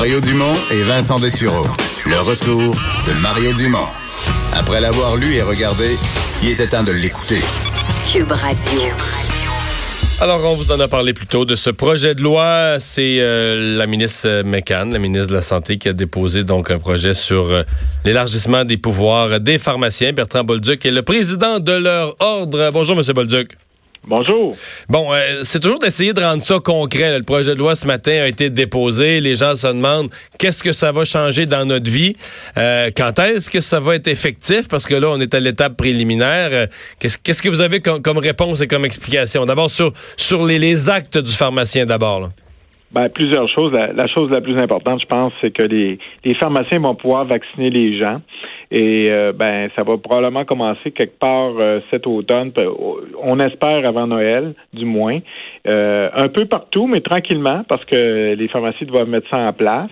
Mario Dumont et Vincent Dessureau. Le retour de Mario Dumont. Après l'avoir lu et regardé, il était temps de l'écouter. Cube Radio. Alors, on vous en a parlé plus tôt de ce projet de loi. C'est euh, la ministre McCann, la ministre de la Santé, qui a déposé donc un projet sur euh, l'élargissement des pouvoirs des pharmaciens. Bertrand Bolduc est le président de leur ordre. Bonjour, Monsieur Bolduc. Bonjour. Bon, euh, c'est toujours d'essayer de rendre ça concret. Le projet de loi ce matin a été déposé. Les gens se demandent qu'est-ce que ça va changer dans notre vie? Euh, quand est-ce que ça va être effectif? Parce que là, on est à l'étape préliminaire. Euh, qu'est-ce, que vous avez comme, réponse et comme explication? D'abord, sur, sur les, actes du pharmacien d'abord. Ben, plusieurs choses. La, chose la plus importante, je pense, c'est que les, les pharmaciens vont pouvoir vacciner les gens. Et euh, ben, ça va probablement commencer quelque part euh, cet automne. On espère avant Noël, du moins. Euh, un peu partout, mais tranquillement, parce que les pharmacies doivent mettre ça en place.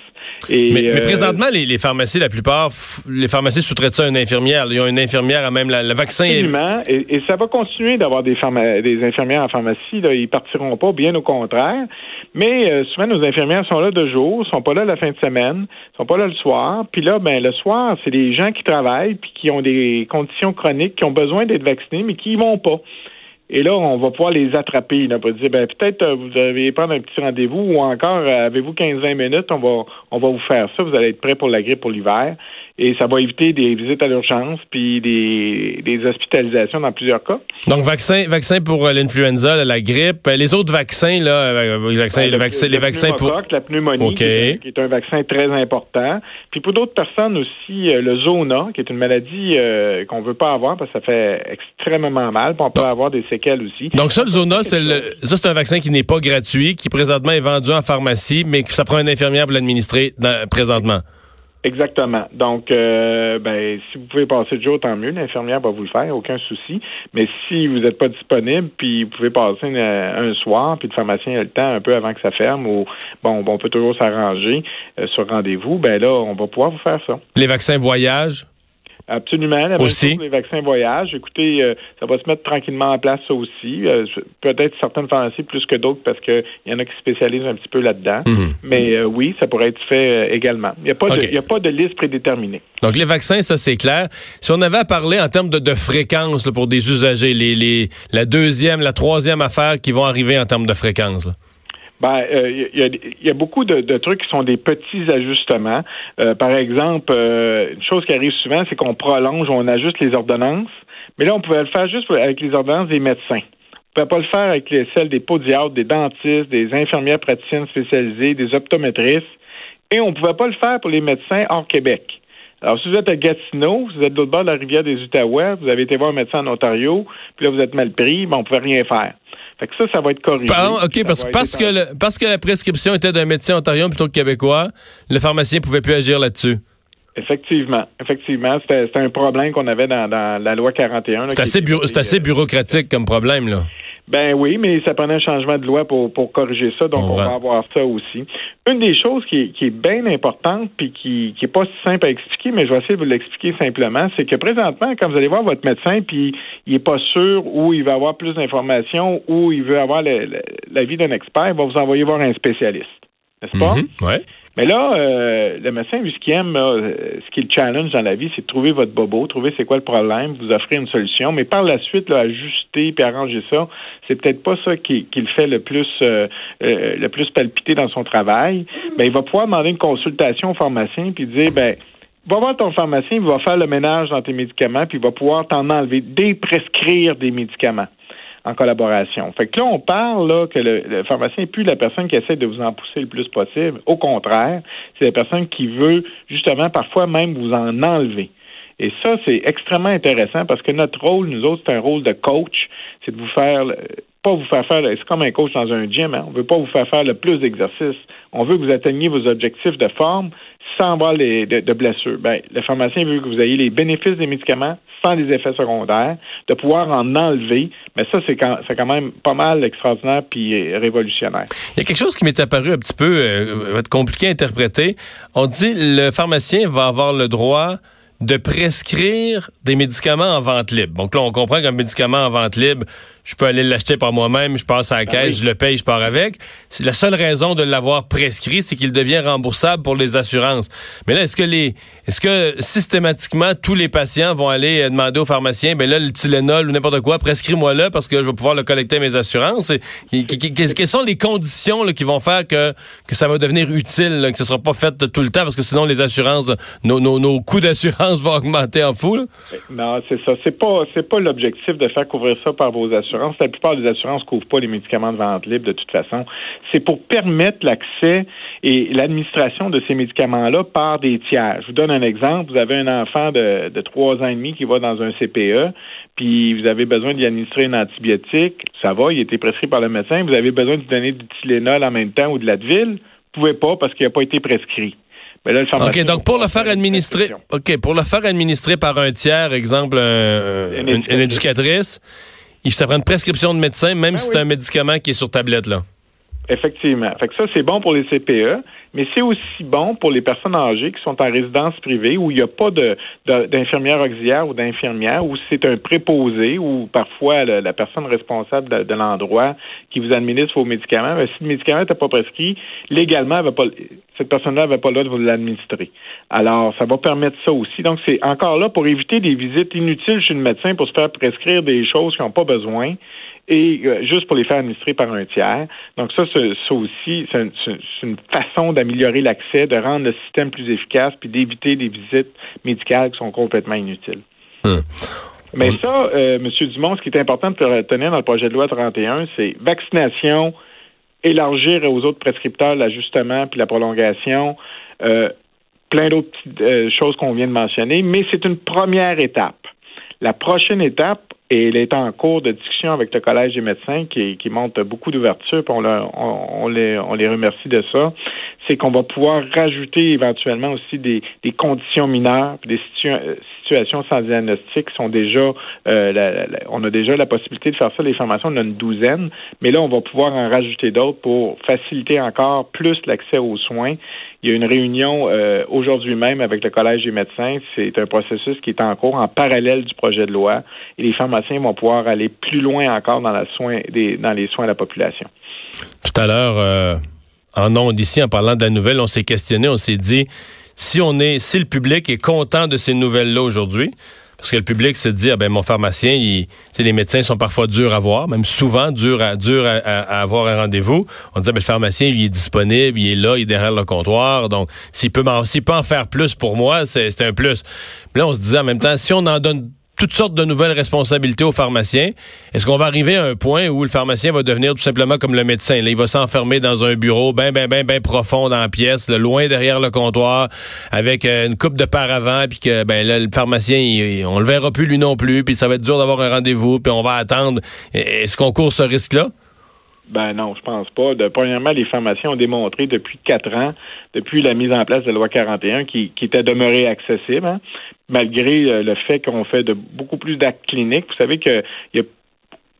Et, mais, présentement, les, pharmacies, la plupart, les pharmacies sous-traitent ça à une infirmière. Ils ont une infirmière à même le vaccin. Absolument. Et, et, ça va continuer d'avoir des, des infirmières en pharmacie. Là. Ils partiront pas, bien au contraire. Mais souvent, nos infirmières sont là de jour, sont pas là la fin de semaine, sont pas là le soir. Puis là, ben le soir, c'est les gens qui travaillent puis qui ont des conditions chroniques, qui ont besoin d'être vaccinés, mais qui y vont pas. Et là, on va pouvoir les attraper. On va dire, ben, peut-être euh, vous devez prendre un petit rendez-vous ou encore, euh, avez-vous 15-20 minutes, on va, on va vous faire ça. Vous allez être prêt pour la grippe pour l'hiver et ça va éviter des visites à l'urgence puis des, des, hospitalisations dans plusieurs cas. Donc vaccin vaccin pour euh, l'influenza, la grippe, euh, les autres vaccins là, euh, les vaccins, le, vaccin, les vaccins pour la pneumonie qui, est, un vaccin très important. Puis pour d'autres personnes aussi le zona qui est une maladie qu'on veut pas avoir parce que ça fait extrêmement mal, puis on peut avoir des séquelles aussi. Donc ça le zona c'est ça c'est un vaccin qui n'est pas gratuit, qui présentement est vendu en pharmacie mais que ça prend un infirmière pour l'administrer présentement. Exactement. Donc, euh, ben, si vous pouvez passer le jour, tant mieux. L'infirmière va vous le faire, aucun souci. Mais si vous n'êtes pas disponible, puis vous pouvez passer un soir, puis le pharmacien a le temps un peu avant que ça ferme, ou bon, on peut toujours s'arranger euh, sur rendez-vous, ben là, on va pouvoir vous faire ça. Les vaccins voyage? Absolument. La aussi. les vaccins voyage. Écoutez, euh, ça va se mettre tranquillement en place, ça aussi. Euh, peut-être certaines pharmacies plus que d'autres parce qu'il y en a qui spécialisent un petit peu là-dedans. Mhm. Mais euh, oui, ça pourrait être fait également. Il n'y a, pas de, a pas de liste prédéterminée. Donc, les vaccins, ça, c'est clair. Si on avait à parler en termes de, de fréquence pour des usagers, les, les, la deuxième, la troisième affaire qui vont arriver en termes de fréquence, ben, il euh, y, a, beaucoup de, trucs qui sont des petits ajustements. Euh, par exemple, euh, une chose qui arrive souvent, c'est qu'on prolonge, on ajuste les ordonnances. Mais là, on pouvait le faire juste avec les ordonnances des médecins. On ne pouvait pas le faire avec les, celles des podiatres, des dentistes, des infirmières praticiennes spécialisées, des optométristes. Et on ne pouvait pas le faire pour les médecins hors Québec. Alors, si vous êtes à Gatineau, si vous êtes de l'autre bord de la rivière des Outaouais, vous avez été voir un médecin en Ontario, puis là, vous êtes mal pris, ben, on ne pouvait rien faire. Fait que ça, ça va être corrigé. OK, parce, parce que parce que la prescription était d'un médecin ontarien plutôt que québécois, le pharmacien pouvait plus agir là-dessus. Effectivement, effectivement, c'était un problème qu'on avait dans, la loi 41. C'est assez, assez euh, bureaucratique comme problème, là. Ben oui, mais ça prenait un changement de loi pour, pour corriger ça, donc on, va avoir ça aussi. Une des choses qui est, qui est bien importante puis qui, qui est pas simple à expliquer, mais je vais essayer de vous l'expliquer simplement, c'est que présentement, quand vous allez voir votre médecin puis il est pas sûr où il va avoir plus d'informations ou il veut avoir l'avis d'un expert, il va vous envoyer voir un spécialiste, n'est-ce pas? Mm-hmm. ouais. Mais là, euh, le médecin, lui, ce qu'il aime, euh, ce qui est le challenge dans la vie, c'est de trouver votre bobo, trouver c'est quoi le problème, vous offrir une solution. Mais par la suite, là, ajuster puis arranger ça, c'est peut-être pas ça qui, qui, le fait le plus euh, le plus palpiter dans son travail. Ben, il va pouvoir demander une consultation au pharmacien puis dire ben va voir ton pharmacien, il va faire le ménage dans tes médicaments, puis il va pouvoir t'en enlever, déprescrire des médicaments en collaboration. Fait que là, on parle que le, pharmacien n'est plus la personne qui essaie de vous en pousser le plus possible. Au contraire, c'est la personne qui veut justement parfois même vous en enlever. Et ça, c'est extrêmement intéressant parce que notre rôle, nous autres, c'est un rôle de coach, c'est de vous faire pas vous faire faire, c'est comme un coach dans un gym, hein? on veut pas vous faire faire le plus d'exercices. On veut que vous atteigniez vos objectifs de forme sans avoir les, de, blessures. Ben, le pharmacien veut que vous ayez les bénéfices des médicaments sans les effets secondaires, de pouvoir en enlever. Mais ça, c'est quand, quand même pas mal extraordinaire puis euh, révolutionnaire. Il y a quelque chose qui m'est apparu un petit peu euh, compliqué à interpréter. On dit le pharmacien va avoir le droit de prescrire des médicaments en vente libre. Donc là, on comprend qu'un médicament en vente libre, je peux aller l'acheter par moi-même, je passe à la Ben caisse, oui. je le paye, je pars avec. La seule raison de l'avoir prescrit, c'est qu'il devient remboursable pour les assurances. Mais là, est-ce que les, est-ce que systématiquement tous les patients vont aller euh, demander au pharmacien, ben là le Tylenol ou n'importe quoi, prescris-moi-le parce que je vais pouvoir le collecter à mes assurances? Et, quelles sont les conditions là, qui vont faire que que ça va devenir utile, là, que ce sera pas fait tout le temps parce que sinon les assurances, nos, nos, nos coûts d'assurance vont augmenter en fou. là? Non, c'est ça. C'est pas c'est pas l'objectif de faire couvrir ça par vos assurances. La plupart des assurances couvrent pas les médicaments de vente libre de toute façon. C'est pour permettre l'accès et l'administration de ces médicaments-là par des tiers. Je vous donne un exemple. Vous avez un enfant de, de 3 ans et demi qui va dans un CPE, puis vous avez besoin d'y administrer un antibiotique. Ça va, il a été prescrit par le médecin. Vous avez besoin de lui donner du Tylenol en même temps ou de l'Advil. Vous pouvez pas parce qu'il n'a pas été prescrit. Mais là, le OK, donc pour le faire administrer. OK, pour le faire administrer par un tiers, exemple, un- Une une, éducatrice. Ça prend une prescription de médecin, même Ben si oui. c'est un médicament qui est sur tablette, là. Effectivement. Fait que ça, c'est bon pour les CPE, mais c'est aussi bon pour les personnes âgées qui sont en résidence privée où il n'y a pas de, d'infirmière auxiliaire ou d'infirmière, où c'est un préposé ou parfois la personne responsable de, l'endroit qui vous administre vos médicaments. Ben, si le médicament n'était pas prescrit, légalement, elle cette personne-là n'avait pas le droit de vous l'administrer. Alors, ça va permettre ça aussi. Donc, c'est encore là pour éviter des visites inutiles chez le médecin pour se faire prescrire des choses qui n'ont pas besoin et euh, juste pour les faire administrer par un tiers. Donc ça, c'est- ça aussi, c'est une, façon d'améliorer l'accès, de rendre le système plus efficace, puis d'éviter des visites médicales qui sont complètement inutiles. Hum. Mais ça, euh, M. Dumont, ce qui est important de retenir dans le projet de loi 31, c'est vaccination, élargir aux autres prescripteurs l'ajustement puis la prolongation, euh, plein d'autres petites euh, choses qu'on vient de mentionner, mais c'est une première étape. La prochaine étape, et elle est en cours de discussion avec le Collège des médecins qui, qui montre beaucoup d'ouverture, on, on, les, on remercie de ça, c'est qu'on va pouvoir rajouter éventuellement aussi des, des conditions mineures, puis des euh, situations sans diagnostic sont déjà, euh, la- la- on a déjà la possibilité de faire ça, les formations, on a une douzaine, mais là, on va pouvoir en rajouter d'autres pour faciliter encore plus l'accès aux soins. Il y a une réunion euh, aujourd'hui même avec le Collège des médecins. C'est un processus qui est en cours en parallèle du projet de loi et les vont pouvoir aller plus loin encore dans, les soins à la population. Tout à l'heure, euh, en ondes ici, en parlant de la nouvelle, on s'est questionné, on s'est dit, si on est, si le public est content de ces nouvelles-là aujourd'hui, parce que le public se dit, ah ben mon pharmacien, les médecins sont parfois durs à voir, même souvent durs à, avoir un rendez-vous. On dit, ah ben, le pharmacien, il est disponible, il est là, il est derrière le comptoir, donc s'il peut, peut en faire plus pour moi, c'est un plus. Mais là, on se disait en même temps, si on en donne toutes sortes de nouvelles responsabilités aux pharmaciens. Est-ce qu'on va arriver à un point où le pharmacien va devenir tout simplement comme le médecin? Là, il va s'enfermer dans un bureau bien, bien, bien, bien profond dans la pièce, là, loin derrière le comptoir, avec euh, une coupe de paravent, puis que ben là, le pharmacien, il- on le verra plus lui non plus, puis ça va être dur d'avoir un rendez-vous, puis on va attendre. Est-ce qu'on court ce risque-là? Ben non, je pense pas. De, premièrement, les pharmaciens ont démontré depuis quatre ans, depuis la mise en place de la loi 41, qui, qui était demeurée accessible, hein, malgré euh, le fait qu'on fait de beaucoup plus d'actes cliniques. Vous savez qu'il y a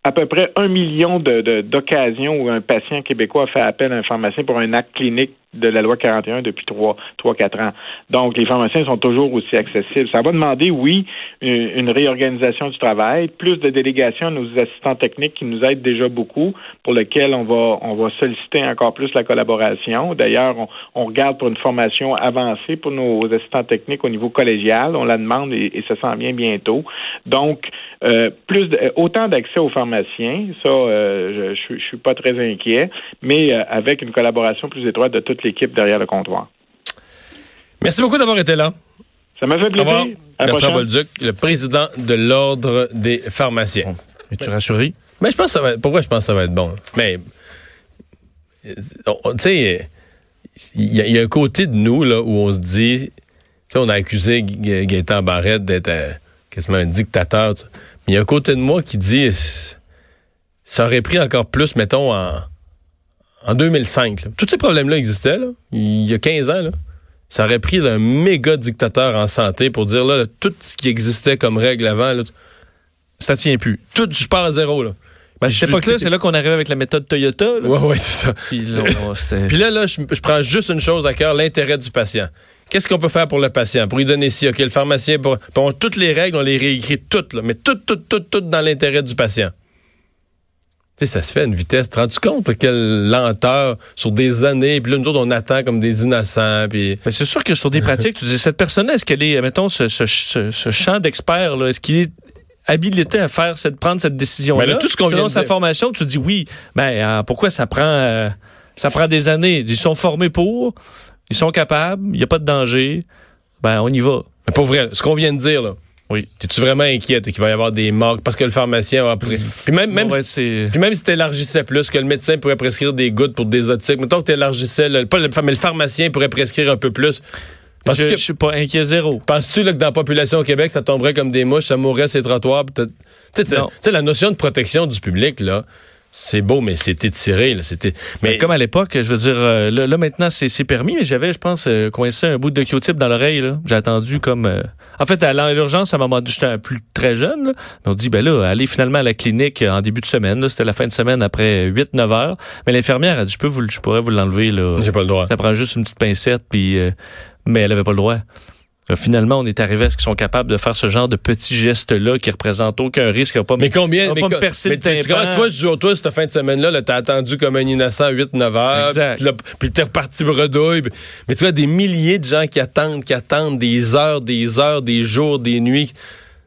à peu près un million d'occasions où un patient québécois fait appel à un pharmacien pour un acte clinique de la loi 41 depuis trois, trois, quatre ans. Donc, les pharmaciens sont toujours aussi accessibles. Ça va demander, oui, une, réorganisation du travail, plus de délégation à nos assistants techniques qui nous aident déjà beaucoup, pour lesquels on va, on va solliciter encore plus la collaboration. D'ailleurs, on, on regarde pour une formation avancée pour nos assistants techniques au niveau collégial. On la demande et, et ça s'en vient bientôt. Donc, euh, plus de- autant d'accès aux pharmaciens, ça, euh, je, je suis pas très inquiet, mais euh, avec une collaboration plus étroite de toute l'équipe derrière le comptoir. Merci beaucoup d'avoir été là. Ça m'a fait Au plaisir. À la Bertrand prochaine. Bolduc, le président de l'Ordre des pharmaciens. Es-tu rassuré? Mais je pense que ça va être, pourquoi je pense que ça va être bon? Mais, tu sais, il y, a- il y a un côté de nous, là, où on se dit, tu sais, on a accusé Gaétan Barrette d'être euh, quasiment un dictateur, mais il y a un côté de moi qui dit, ça aurait pris encore plus, mettons, en, en 2005. là. Tous ces problèmes-là existaient, là, il y a 15 ans, là. Ça aurait pris un méga dictateur en santé pour dire, là, tout ce qui existait comme règle avant, là, Ça tient plus. tout, je pars à zéro, là. Ben, à cette époque-là, c'est là qu'on arrive avec la méthode Toyota. là. Ouais, ouais, c'est ça. Puis là, Puis là, là, je, je prends juste une chose à cœur, l'intérêt du patient. Qu'est-ce qu'on peut faire pour le patient? Pour lui donner ci, OK, le pharmacien, pour, pour- toutes les règles, on les réécrit toutes, là, mais toutes, toutes, toutes, toutes dans l'intérêt du patient. Tu sais, ça se fait à une vitesse. Te rends-tu compte quelle lenteur sur des années? Puis là, nous autres, on attend comme des innocents. Puis... Mais c'est sûr que sur des pratiques, tu dis, cette personne-là, est-ce qu'elle est, mettons, ce, ce, ce, ce champ d'expert, là, est-ce qu'il est habilité à faire cette, prendre cette décision-là? Ben là, tout ce qu'on vient de sa dire. formation, tu dis oui. Ben, euh, pourquoi ça prend, euh, ça prend des années? Ils sont formés pour, ils sont capables, il n'y a pas de danger. Ben, on y va. Mais pas vrai. Ce qu'on vient de dire, là. Oui. T'es-tu vraiment inquiète qu'il va y avoir des morts? Parce que le pharmacien va. Puis même, même, c'est- puis même si t'élargissais plus, que le médecin pourrait prescrire des gouttes pour des otiques, mettons que t'élargissais, le, pas le, mais le pharmacien pourrait prescrire un peu plus. Je, que- je suis pas inquiet zéro. Penses-tu que dans la population au Québec, ça tomberait comme des mouches, ça mourrait ces trottoirs? tu sais, la notion de protection du public, là, c'est beau, mais c'est étiré. Là, c'était, mais Mais comme à l'époque, je veux dire, euh, là, là, maintenant c'est c'est permis, mais j'avais, je pense, euh, coincé un bout de Q-tip dans l'oreille. là. J'ai attendu comme. euh, En fait, à l'urgence, à un moment donné, j'étais plus très jeune. là. Mais on dit, ben là, allez finalement à la clinique en début de semaine. là. C'était la fin de semaine après 8-9 heures. Mais l'infirmière a dit, je peux vous, je pourrais vous l'enlever là. j'ai pas le droit. Ça prend juste une petite pincette, puis. mais elle avait pas le droit. Euh, Finalement, on est arrivé à ce qu'ils sont capables de faire ce genre de petits gestes-là qui représentent aucun risque. Pas Mais combien? Mais pas me percer mais le tu- tu- tympan. toi, toi, cette fin de semaine-là, -là, t'as attendu comme un innocent 8-9 heures. Exact. Puis, t'es reparti bredouille. puis- Mais tu vois, des milliers de gens qui attendent, qui attendent des heures, des heures, des jours, des nuits.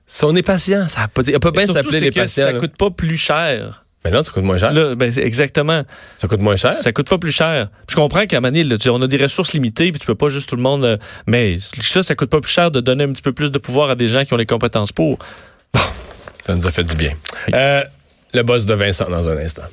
Si on est patient, ça peut, on peut bien s'appeler les patients. Ça coûte pas plus cher. Mais non, ça coûte moins cher. Là, ben, exactement. Ça coûte moins cher. Ça coûte pas plus cher. Je comprends qu'à Manille, là, tu sais, on a des ressources limitées, puis tu peux pas juste tout le monde. euh, mais ça, ça coûte pas plus cher de donner un petit peu plus de pouvoir à des gens qui ont les compétences pour. Ça nous a fait du bien. Euh, le boss de Vincent dans un instant.